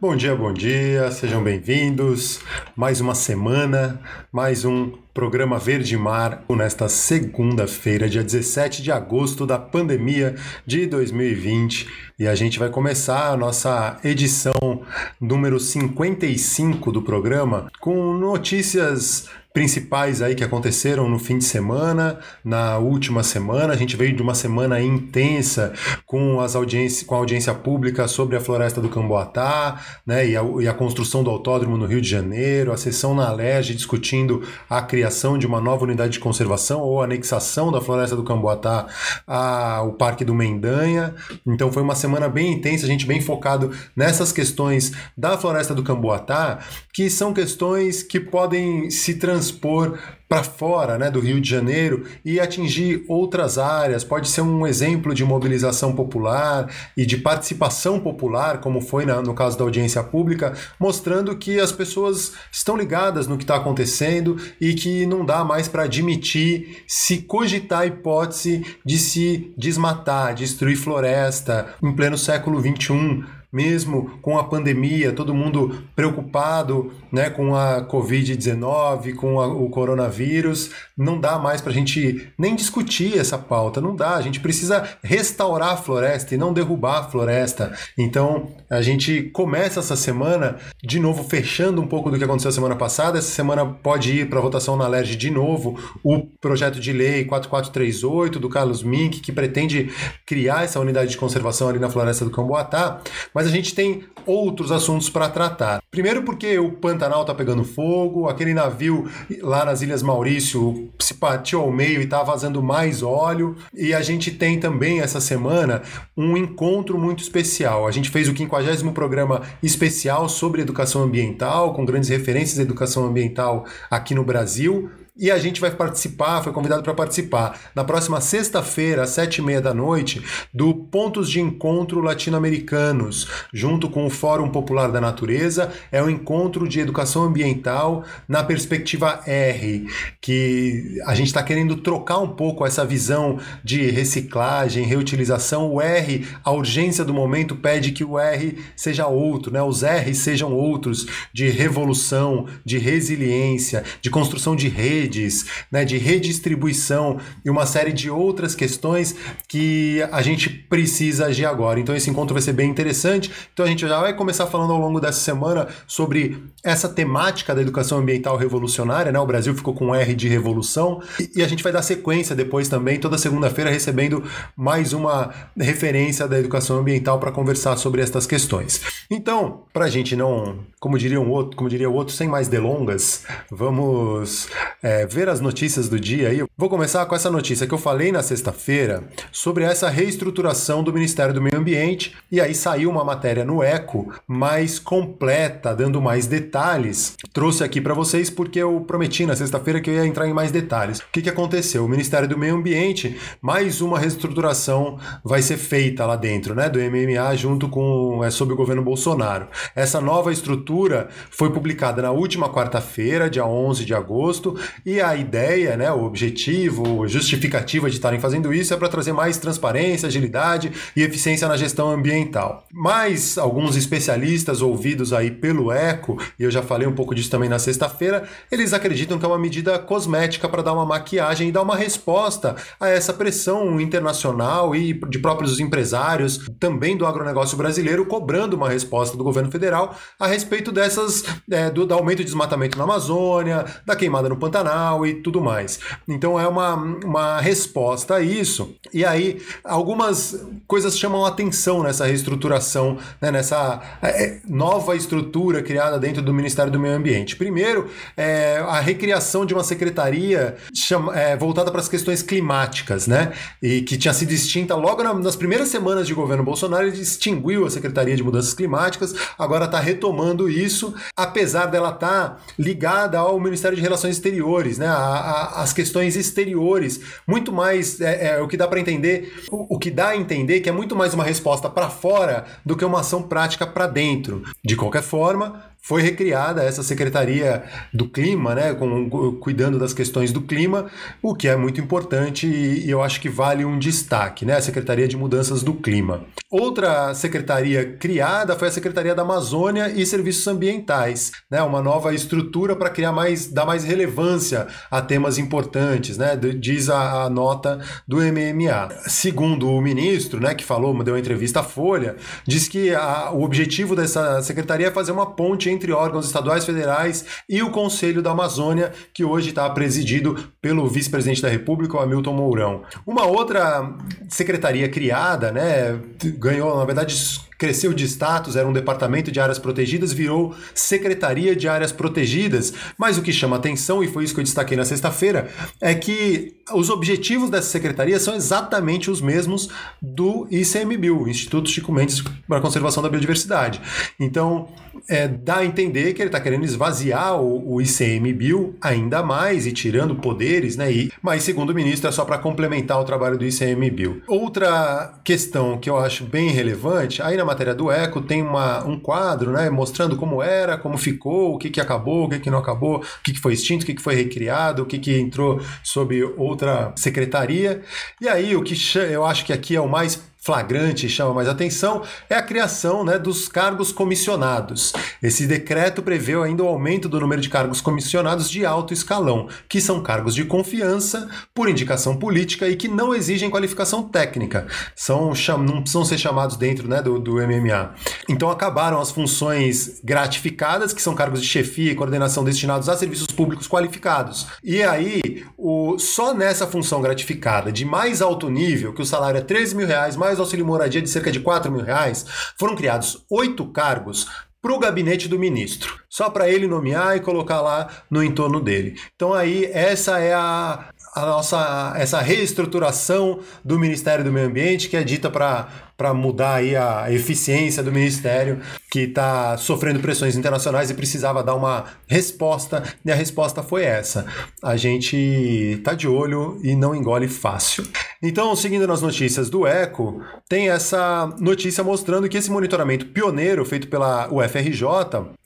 Bom dia, bom dia, sejam bem-vindos. Mais uma semana, mais um programa Verde Mar nesta segunda-feira, dia 17 de agosto da pandemia de 2020. E a gente vai começar a nossa edição número 55 do programa com notícias principais aí que aconteceram no fim de semana, na última semana. A gente veio de uma semana intensa com as audiências, com a audiência pública sobre a floresta do Camboatá, né, e a, e a construção do autódromo no Rio de Janeiro, a sessão na Alege discutindo a criação de uma nova unidade de conservação ou anexação da floresta do Camboatá ao Parque do Mendanha. Então foi uma semana bem intensa, a gente bem focado nessas questões da floresta do Camboatá, que são questões que podem se transformar transpor para fora né, do Rio de Janeiro e atingir outras áreas. Pode ser um exemplo de mobilização popular e de participação popular, como foi na, no caso da audiência pública, mostrando que as pessoas estão ligadas no que está acontecendo e que não dá mais para admitir se cogitar a hipótese de se desmatar, destruir floresta em pleno século XXI mesmo com a pandemia, todo mundo preocupado né, com a Covid-19, com a, o coronavírus, não dá mais para a gente nem discutir essa pauta, não dá. A gente precisa restaurar a floresta e não derrubar a floresta. Então, a gente começa essa semana, de novo, fechando um pouco do que aconteceu semana passada. Essa semana pode ir para votação na LERJ de novo o projeto de lei 4438 do Carlos Mink, que pretende criar essa unidade de conservação ali na floresta do Camboatá. Mas mas a gente tem outros assuntos para tratar. Primeiro porque o Pantanal está pegando fogo, aquele navio lá nas Ilhas Maurício se partiu ao meio e está vazando mais óleo, e a gente tem também essa semana um encontro muito especial. A gente fez o 50 programa especial sobre educação ambiental, com grandes referências de educação ambiental aqui no Brasil. E a gente vai participar, foi convidado para participar, na próxima sexta-feira, às sete e meia da noite, do Pontos de Encontro Latino-Americanos, junto com o Fórum Popular da Natureza. É um encontro de educação ambiental na perspectiva R, que a gente está querendo trocar um pouco essa visão de reciclagem, reutilização. O R, a urgência do momento pede que o R seja outro, né? os R sejam outros, de revolução, de resiliência, de construção de rede redes, né, de redistribuição e uma série de outras questões que a gente precisa agir agora. Então esse encontro vai ser bem interessante. Então a gente já vai começar falando ao longo dessa semana sobre essa temática da educação ambiental revolucionária, né? O Brasil ficou com R de revolução e a gente vai dar sequência depois também toda segunda-feira recebendo mais uma referência da educação ambiental para conversar sobre estas questões. Então, para a gente não, como diria um outro, como diria o outro, sem mais delongas, vamos é, é, ver as notícias do dia aí, vou começar com essa notícia que eu falei na sexta-feira sobre essa reestruturação do Ministério do Meio Ambiente. E aí saiu uma matéria no Eco mais completa, dando mais detalhes. Trouxe aqui para vocês porque eu prometi na sexta-feira que eu ia entrar em mais detalhes. O que, que aconteceu? O Ministério do Meio Ambiente, mais uma reestruturação vai ser feita lá dentro, né? Do MMA junto com é, sob o governo Bolsonaro. Essa nova estrutura foi publicada na última quarta-feira, dia 11 de agosto, e a ideia, né, o objetivo, justificativa de estarem fazendo isso é para trazer mais transparência, agilidade e eficiência na gestão ambiental. Mas alguns especialistas ouvidos aí pelo ECO, e eu já falei um pouco disso também na sexta-feira, eles acreditam que é uma medida cosmética para dar uma maquiagem e dar uma resposta a essa pressão internacional e de próprios empresários, também do agronegócio brasileiro, cobrando uma resposta do governo federal a respeito dessas é, do, do aumento de desmatamento na Amazônia, da queimada no Pantanal e tudo mais. Então é uma, uma resposta a isso. E aí, algumas coisas chamam atenção nessa reestruturação, né, nessa é, nova estrutura criada dentro do Ministério do Meio Ambiente. Primeiro, é, a recriação de uma secretaria chama, é, voltada para as questões climáticas, né? E que tinha sido extinta logo na, nas primeiras semanas de governo Bolsonaro, ele extinguiu a Secretaria de Mudanças Climáticas, agora está retomando isso, apesar dela estar tá ligada ao Ministério de Relações Exteriores exteriores, né? A, a, as questões exteriores, muito mais é, é o que dá para entender, o, o, que dá a entender que é muito mais uma resposta para fora do que uma ação prática para dentro. De qualquer forma, foi recriada essa Secretaria do Clima, né, com, cuidando das questões do clima, o que é muito importante e, eu acho que vale um destaque, né, a Secretaria de Mudanças do Clima. Outra secretaria criada foi a Secretaria da Amazônia e Serviços Ambientais, né, uma nova estrutura para criar mais, dar mais relevância a temas importantes, né, diz a, a nota do MMA. Segundo o ministro, né, que falou, deu uma entrevista à Folha, diz que a, o objetivo dessa secretaria é fazer uma ponte entre órgãos estaduais, federais e o Conselho da Amazônia, que hoje está presidido pelo vice-presidente da República, o Hamilton Mourão. Uma outra secretaria criada, né, ganhou, na verdade, cresceu de status, era um departamento de áreas protegidas, virou Secretaria de Áreas Protegidas. Mas o que chama atenção, e foi isso que eu destaquei na sexta-feira, é que os objetivos dessa secretaria são exatamente os mesmos do ICMBio, Instituto Chico Mendes para a Conservação da Biodiversidade. Então, é, dá entender que ele está querendo esvaziar o, o ICMBio ainda mais e tirando poderes, né? E, mas, segundo o ministro, é só para complementar o trabalho do ICMBio. Outra questão que eu acho bem relevante, aí na matéria do Eco tem uma, um quadro, né, mostrando como era, como ficou, o que, que acabou, o que, que não acabou, o que, que foi extinto, o que, que foi recriado, o que, que entrou sob outra secretaria. E aí, o que eu acho que aqui é o mais flagrante chama mais atenção é a criação né, dos cargos comissionados. Esse decreto prevê ainda o aumento do número de cargos comissionados de alto escalão, que são cargos de confiança por indicação política e que não exigem qualificação técnica, são, não precisam ser chamados dentro né, do, do MMA. Então acabaram as funções gratificadas, que são cargos de chefia e coordenação destinados a serviços públicos qualificados. E aí, o, só nessa função gratificada de mais alto nível, que o salário é 13 mil reais, mais mais auxílio moradia de cerca de 4 mil reais, foram criados oito cargos para o gabinete do ministro, só para ele nomear e colocar lá no entorno dele. Então aí essa é a, a nossa essa reestruturação do Ministério do Meio Ambiente que é dita para para mudar aí a eficiência do ministério que está sofrendo pressões internacionais e precisava dar uma resposta e a resposta foi essa. A gente está de olho e não engole fácil. Então, seguindo nas notícias do Eco, tem essa notícia mostrando que esse monitoramento pioneiro feito pela UFRJ,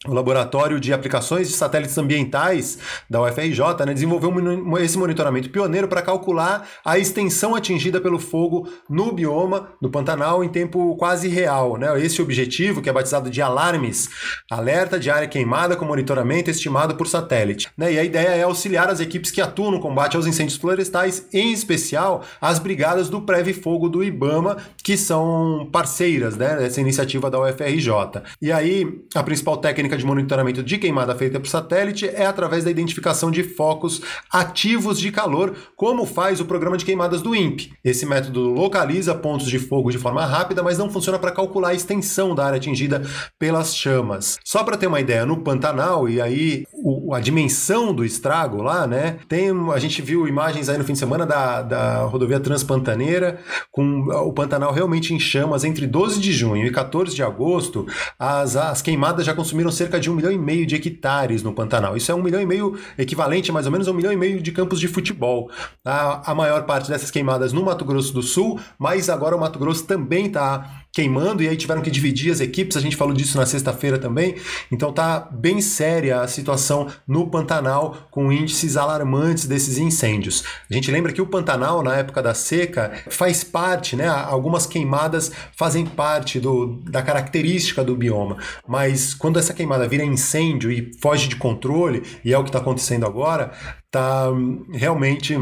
o Laboratório de Aplicações de Satélites Ambientais da UFRJ, né, desenvolveu esse monitoramento pioneiro para calcular a extensão atingida pelo fogo no bioma, no Pantanal em tempo quase real. Né? Esse objetivo, que é batizado de alarmes, alerta de área queimada com monitoramento estimado por satélite. Né? E a ideia é auxiliar as equipes que atuam no combate aos incêndios florestais, em especial as brigadas do Preve Fogo do IBAMA, que são parceiras né, dessa iniciativa da UFRJ. E aí, a principal técnica de monitoramento de queimada feita por satélite é através da identificação de focos ativos de calor, como faz o programa de queimadas do INPE. Esse método localiza pontos de fogo de forma rápida, mas não funciona para calcular a extensão da área atingida pelas chamas. Só para ter uma ideia, no Pantanal, e aí o, a dimensão do estrago lá, né? Tem, a gente viu imagens aí no fim de semana da, da rodovia Transpantaneira, com o Pantanal realmente em chamas entre 12 de junho e 14 de agosto. As, as queimadas já consumiram cerca de um milhão e meio de hectares no Pantanal. Isso é um milhão e meio equivalente a mais ou menos um milhão e meio de campos de futebol. A, a maior parte dessas queimadas no Mato Grosso do Sul, mas agora o Mato Grosso também também está queimando e aí tiveram que dividir as equipes, a gente falou disso na sexta-feira também. Então tá bem séria a situação no Pantanal com índices alarmantes desses incêndios. A gente lembra que o Pantanal na época da seca faz parte, né, algumas queimadas fazem parte do, da característica do bioma, mas quando essa queimada vira incêndio e foge de controle, e é o que está acontecendo agora, tá hum, realmente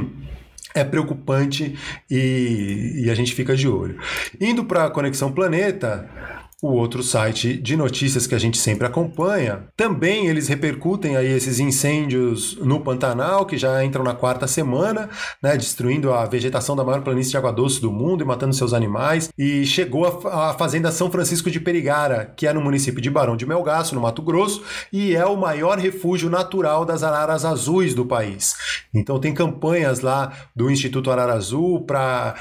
é preocupante e, e, a gente fica de olho. Indo para a Conexão Planeta, o outro site de notícias que a gente sempre acompanha. Também eles repercutem aí esses incêndios no Pantanal, que já entram na quarta semana, né, destruindo a vegetação da maior planície de água doce do mundo e matando seus animais. E chegou a, fazenda São Francisco de Perigara, que é no município de Barão de Melgaço, no Mato Grosso, e é o maior refúgio natural das araras azuis do país. Então tem campanhas lá do Instituto Arara Azul para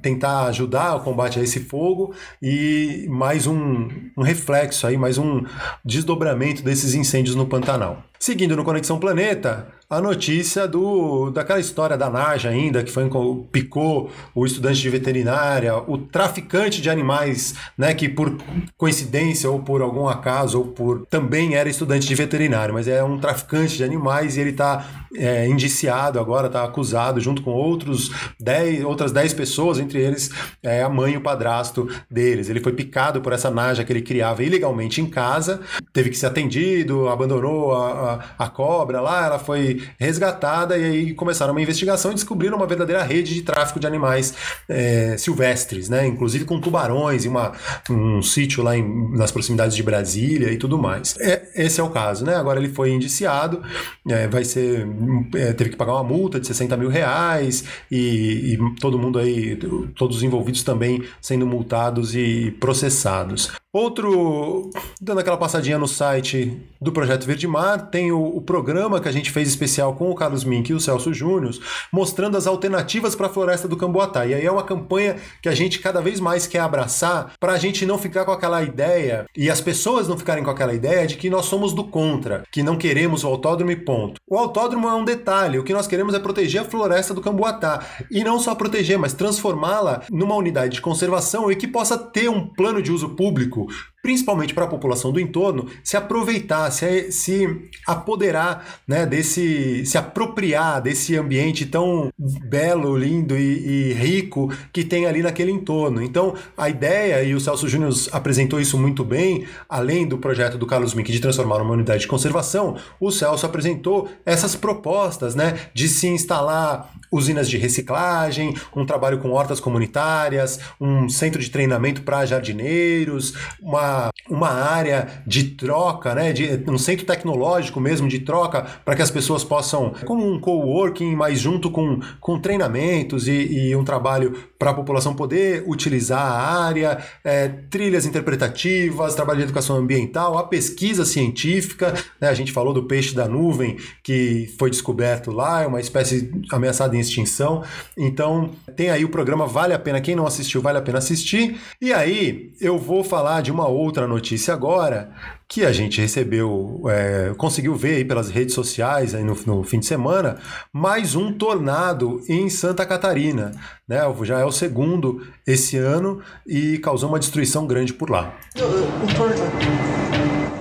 tentar ajudar o combate a esse fogo e mais mais um, um reflexo aí, mais um desdobramento desses incêndios no Pantanal. Seguindo no Conexão Planeta, a notícia do daquela história da Naja ainda, que foi picou o estudante de veterinária, o traficante de animais, né, que por coincidência ou por algum acaso ou por também era estudante de veterinário, mas é um traficante de animais e ele está é, indiciado agora, está acusado junto com outros dez, outras 10 pessoas, entre eles é, a mãe e o padrasto deles. Ele foi picado por essa naja que ele criava ilegalmente em casa, teve que ser atendido, abandonou a, a, a cobra lá, ela foi resgatada e aí começaram uma investigação e descobriram uma verdadeira rede de tráfico de animais é, silvestres, né? inclusive com tubarões e uma, um sítio lá em, nas proximidades de Brasília e tudo mais. É, esse é o caso, né? Agora ele foi indiciado, é, vai ser é, teve que pagar uma multa de 60 mil reais e, e todo mundo aí, todos os envolvidos também sendo multados e processados. Outro, dando aquela passadinha no site do Projeto Verde Mar, tem o, o, programa que a gente fez especial com o Carlos Mink e o Celso Júnior, mostrando as alternativas para a floresta do Camboatá. E aí é uma campanha que a gente cada vez mais quer abraçar para a gente não ficar com aquela ideia e as pessoas não ficarem com aquela ideia de que nós somos do contra, que não queremos o autódromo e ponto. O autódromo é um detalhe, o que nós queremos é proteger a floresta do Camboatá. E não só proteger, mas transformá-la numa unidade de conservação e que possa ter um plano de uso público push. Principalmente para a população do entorno, se aproveitar, se, se apoderar né, desse, se apropriar desse ambiente tão belo, lindo e, e, rico que tem ali naquele entorno. Então, a ideia, e o Celso Júnior apresentou isso muito bem, além do projeto do Carlos Mink de transformar numa unidade de conservação, o Celso apresentou essas propostas né, de se instalar usinas de reciclagem, um trabalho com hortas comunitárias, um centro de treinamento para jardineiros, uma, Ah. Uma área de troca, né, de, um centro tecnológico mesmo de troca para que as pessoas possam, como um coworking, mas junto com, com treinamentos e, e um trabalho para a população poder utilizar a área, é, trilhas interpretativas, trabalho de educação ambiental, a pesquisa científica. Né, a gente falou do peixe da nuvem que foi descoberto lá, é uma espécie ameaçada em extinção. Então, tem aí o programa, vale a pena. Quem não assistiu, vale a pena assistir. E aí, eu vou falar de uma outra notícia agora que a gente recebeu, é, conseguiu ver aí pelas redes sociais aí no, no, fim de semana, mais um tornado em Santa Catarina. Né? Já é o segundo esse ano e causou uma destruição grande por lá.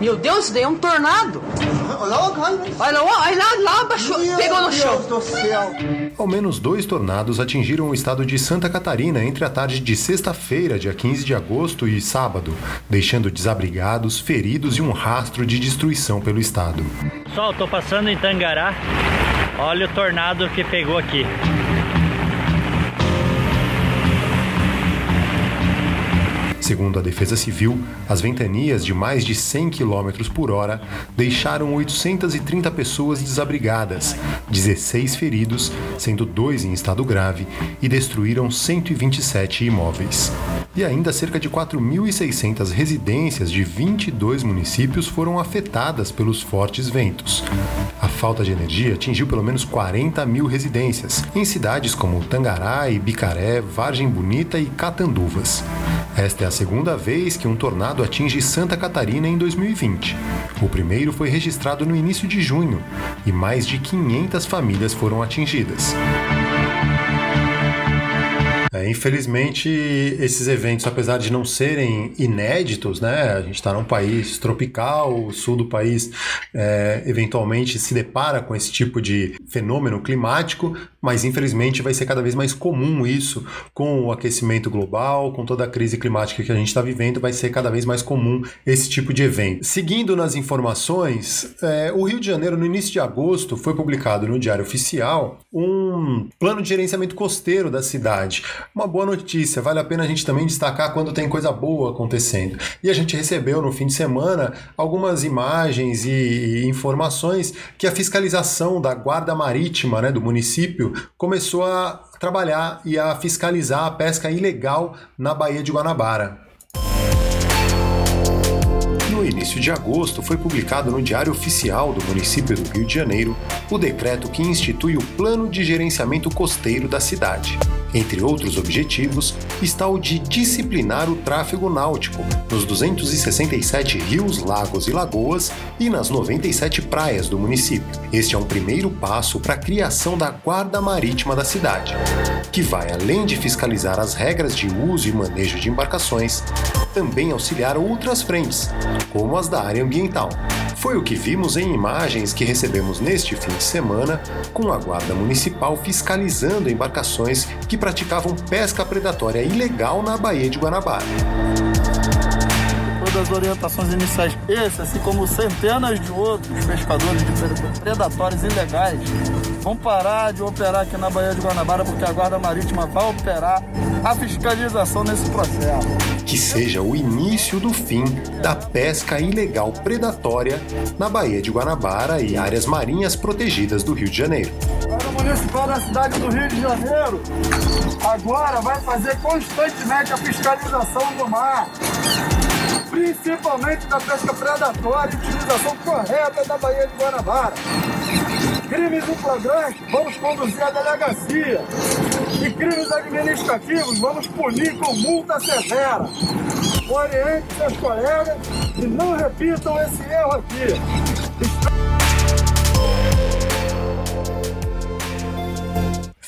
Meu Deus, isso daí é um tornado. Olha lá, olha lá, lá baixou, pegou no chão. Deus do céu. Ao menos dois tornados atingiram o estado de Santa Catarina entre a tarde de sexta-feira, dia 15 de agosto, e sábado, deixando desabrigados, feridos e um rastro de destruição pelo estado. Pessoal, tô passando em Tangará. Olha o tornado que pegou aqui. Segundo a Defesa Civil, as ventanias de mais de 100 km por hora deixaram 830 pessoas desabrigadas, 16 feridos, sendo dois em estado grave, e destruíram 127 imóveis. E ainda cerca de 4.600 residências de 22 municípios foram afetadas pelos fortes ventos. A falta de energia atingiu pelo menos 40 mil residências, em cidades como Tangará, Bicaré, Vargem Bonita e Catanduvas. Esta é a segunda vez que um tornado atinge Santa Catarina em 2020. O primeiro foi registrado no início de junho e mais de 500 famílias foram atingidas. Infelizmente, esses eventos, apesar de não serem inéditos, né, a gente está num país tropical, o sul do país é, eventualmente se depara com esse tipo de fenômeno climático, mas infelizmente vai ser cada vez mais comum isso com o aquecimento global, com toda a crise climática que a gente está vivendo, vai ser cada vez mais comum esse tipo de evento. Seguindo nas informações, é, o Rio de Janeiro, no início de agosto, foi publicado no Diário Oficial um plano de gerenciamento costeiro da cidade uma boa notícia. Vale a pena a gente também destacar quando tem coisa boa acontecendo. E a gente recebeu no fim de semana algumas imagens e informações que a fiscalização da Guarda Marítima né, do município começou a trabalhar e a fiscalizar a pesca ilegal na Baía de Guanabara. Início de agosto, foi publicado no Diário Oficial do município do Rio de Janeiro o decreto que institui o Plano de Gerenciamento Costeiro da cidade Entre outros objetivos está o de disciplinar o tráfego náutico nos 267 rios, lagos e lagoas e nas 97 praias do município. Este é um primeiro passo para a criação da Guarda Marítima da cidade, que vai além de fiscalizar as regras de uso e manejo de embarcações, também auxiliar outras frentes, como as da área ambiental. Foi o que vimos em imagens que recebemos neste fim de semana, com a Guarda Municipal fiscalizando embarcações que praticavam pesca predatória ilegal na Baía de Guanabara das orientações iniciais. Esse, assim como centenas de outros pescadores de predatórios ilegais, vão parar de operar aqui na Baía de Guanabara porque a Guarda Marítima vai operar a fiscalização nesse processo. Que seja o início do fim da pesca ilegal predatória na Baía de Guanabara e áreas marinhas protegidas do Rio de Janeiro. A Municipal da cidade do Rio de Janeiro agora vai fazer constantemente a fiscalização do mar principalmente da pesca predatória e utilização correta da Baía de Guanabara. Crimes em flagrante, vamos conduzir à delegacia. E crimes administrativos, vamos punir com multa severa. Oriente seus colegas e não repitam esse erro aqui.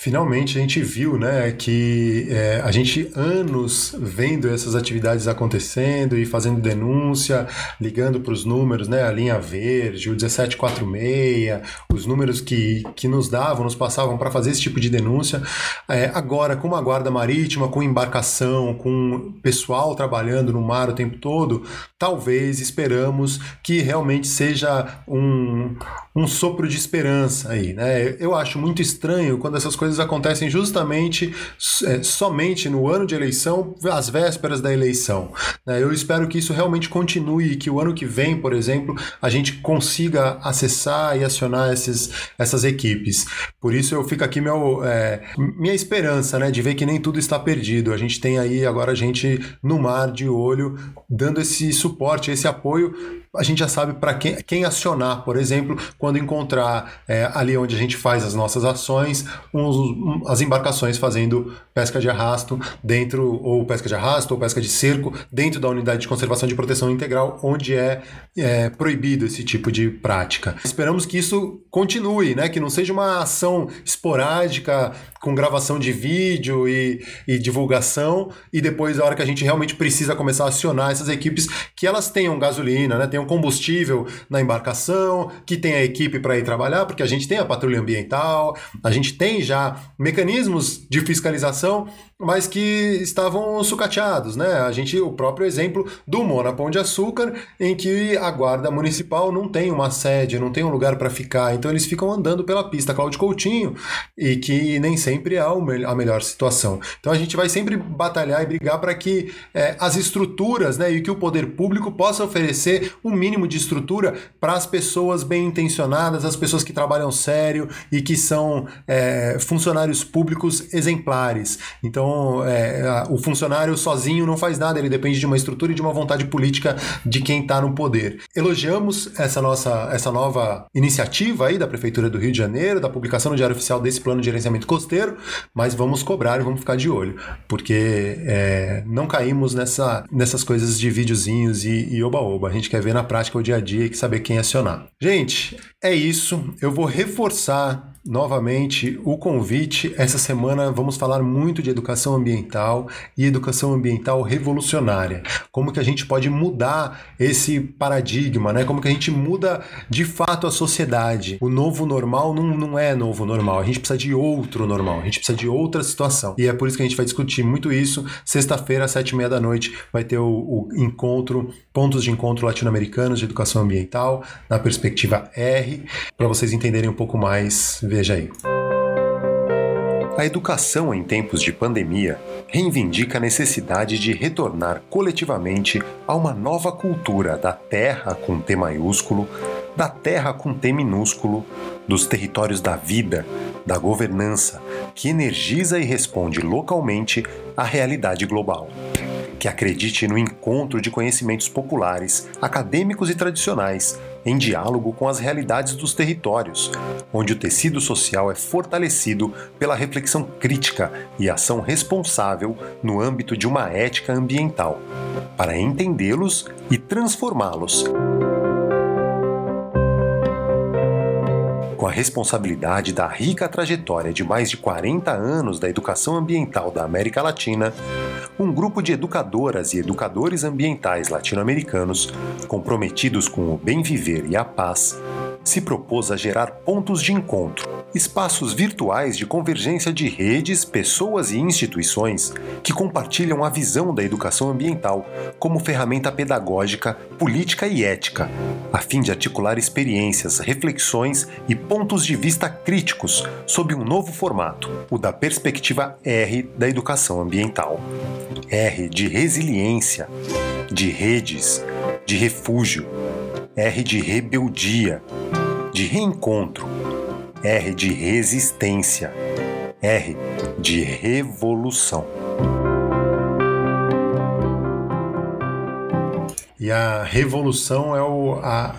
Finalmente a gente viu né, que é, a gente anos vendo essas atividades acontecendo e fazendo denúncia, ligando para os números, né, a linha verde, o 1746, os números que, que nos davam, nos passavam para fazer esse tipo de denúncia. É, agora, com a guarda marítima, com embarcação, com pessoal trabalhando no mar o tempo todo, talvez esperamos que realmente seja um, um sopro de esperança aí. Né? Eu acho muito estranho quando essas coisas acontecem justamente é, somente no ano de eleição, às vésperas da eleição. Né? Eu espero que isso realmente continue e que o ano que vem, por exemplo, a gente consiga acessar e acionar esses, essas equipes. Por isso eu fico aqui meu, é, minha esperança né, de ver que nem tudo está perdido. A gente tem aí agora a gente no mar de olho dando esse suporte, esse apoio a gente já sabe para quem, quem, acionar, por exemplo, quando encontrar é, ali onde a gente faz as nossas ações, uns, um, as embarcações fazendo pesca de arrasto dentro, ou pesca de arrasto, ou pesca de cerco, dentro da unidade de conservação de proteção integral, onde é, é proibido esse tipo de prática. Esperamos que isso continue, né? que não seja uma ação esporádica, com gravação de vídeo e, e divulgação, e depois, a hora que a gente realmente precisa começar a acionar essas equipes, que elas tenham gasolina, né? tenham combustível na embarcação, que tem a equipe para ir trabalhar, porque a gente tem a patrulha ambiental, a gente tem já mecanismos de fiscalização mas que estavam sucateados, né? A gente, o próprio exemplo do Monapão de Açúcar, em que a guarda municipal não tem uma sede, não tem um lugar para ficar, então eles ficam andando pela pista Cláudio Coutinho e que nem sempre é a melhor situação. Então a gente vai sempre batalhar e brigar para que é, as estruturas, né, e que o poder público possa oferecer mínimo de estrutura para as pessoas bem intencionadas, as pessoas que trabalham sério e que são é, funcionários públicos exemplares. Então então, é, o funcionário sozinho não faz nada, ele depende de uma estrutura e de uma vontade política de quem está no poder. Elogiamos essa nossa essa nova iniciativa aí da Prefeitura do Rio de Janeiro, da publicação no Diário Oficial desse plano de gerenciamento costeiro, mas vamos cobrar e vamos ficar de olho, porque é, não caímos nessa, nessas coisas de videozinhos e oba-oba. A gente quer ver na prática o dia a dia e saber quem acionar. Gente, é isso. Eu vou reforçar novamente o convite. Essa semana vamos falar muito de educação ambiental e educação ambiental revolucionária. Como que a gente pode mudar esse paradigma, né? Como que a gente muda de fato a sociedade. O novo normal não, não é novo normal. A gente precisa de outro normal. A gente precisa de outra situação. E é por isso que a gente vai discutir muito isso. Sexta-feira, às sete e meia da noite, vai ter o, o encontro, pontos de encontro latino-americanos de educação ambiental na perspectiva R, para vocês entenderem um pouco mais Veja aí. A educação em tempos de pandemia reivindica a necessidade de retornar coletivamente a uma nova cultura da terra com T maiúsculo, da terra com T minúsculo, dos territórios da vida, da governança, que energiza e responde localmente à realidade global. Que acredite no encontro de conhecimentos populares, acadêmicos e tradicionais em diálogo com as realidades dos territórios, onde o tecido social é fortalecido pela reflexão crítica e ação responsável no âmbito de uma ética ambiental, para entendê-los e transformá-los. Com a responsabilidade da rica trajetória de mais de 40 anos da educação ambiental da América Latina, um grupo de educadoras e educadores ambientais latino-americanos, comprometidos com o bem viver e a paz, se propôs a gerar pontos de encontro, espaços virtuais de convergência de redes, pessoas e instituições que compartilham a visão da educação ambiental como ferramenta pedagógica, política e ética, a fim de articular experiências, reflexões e pontos de vista críticos sob um novo formato, o da perspectiva R da educação ambiental. R de resiliência, de redes, de refúgio, R de rebeldia, de reencontro, R de resistência, R de revolução. E a revolução é o, a,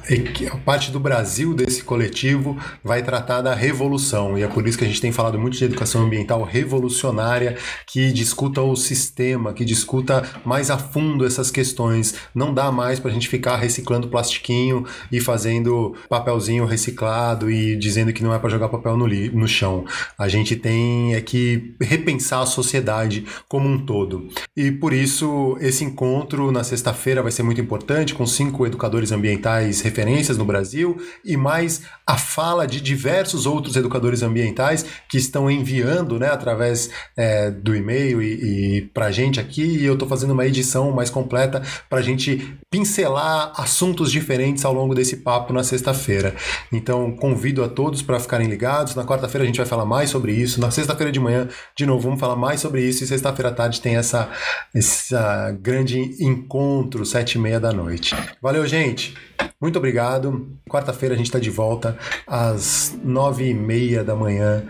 a, parte do Brasil desse coletivo vai tratar da revolução. E é por isso que a gente tem falado muito de educação ambiental revolucionária, que discuta o sistema, que discuta mais a fundo essas questões. Não dá mais para a gente ficar reciclando plastiquinho e fazendo papelzinho reciclado e dizendo que não é para jogar papel no, li, no chão. A gente tem é que repensar a sociedade como um todo. E por isso esse encontro na sexta-feira vai ser muito importante importante, com cinco educadores ambientais referências no Brasil e mais a fala de diversos outros educadores ambientais que estão enviando né, através é, do e-mail e, e para a gente aqui. E eu estou fazendo uma edição mais completa para a gente pincelar assuntos diferentes ao longo desse papo na sexta-feira. Então, convido a todos para ficarem ligados. Na quarta-feira a gente vai falar mais sobre isso. Na sexta-feira de manhã, de novo, vamos falar mais sobre isso. E sexta-feira à tarde tem essa, essa grande encontro, sete e meia da noite. Valeu, gente. Muito obrigado. Quarta-feira a gente está de volta às nove e meia da manhã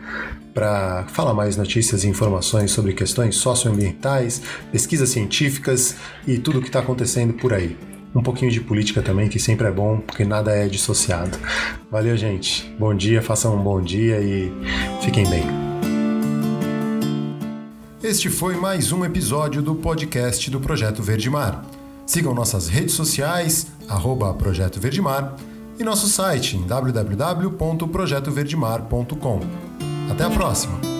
para falar mais notícias e informações sobre questões socioambientais, pesquisas científicas e tudo o que está acontecendo por aí. Um pouquinho de política também, que sempre é bom, porque nada é dissociado. Valeu, gente. Bom dia, façam um bom dia e fiquem bem. Este foi mais um episódio do podcast do Projeto Verde Mar. Sigam nossas redes sociais, arroba Projeto Verdemar, e nosso site em www.projetoverdemar.com. Até a próxima!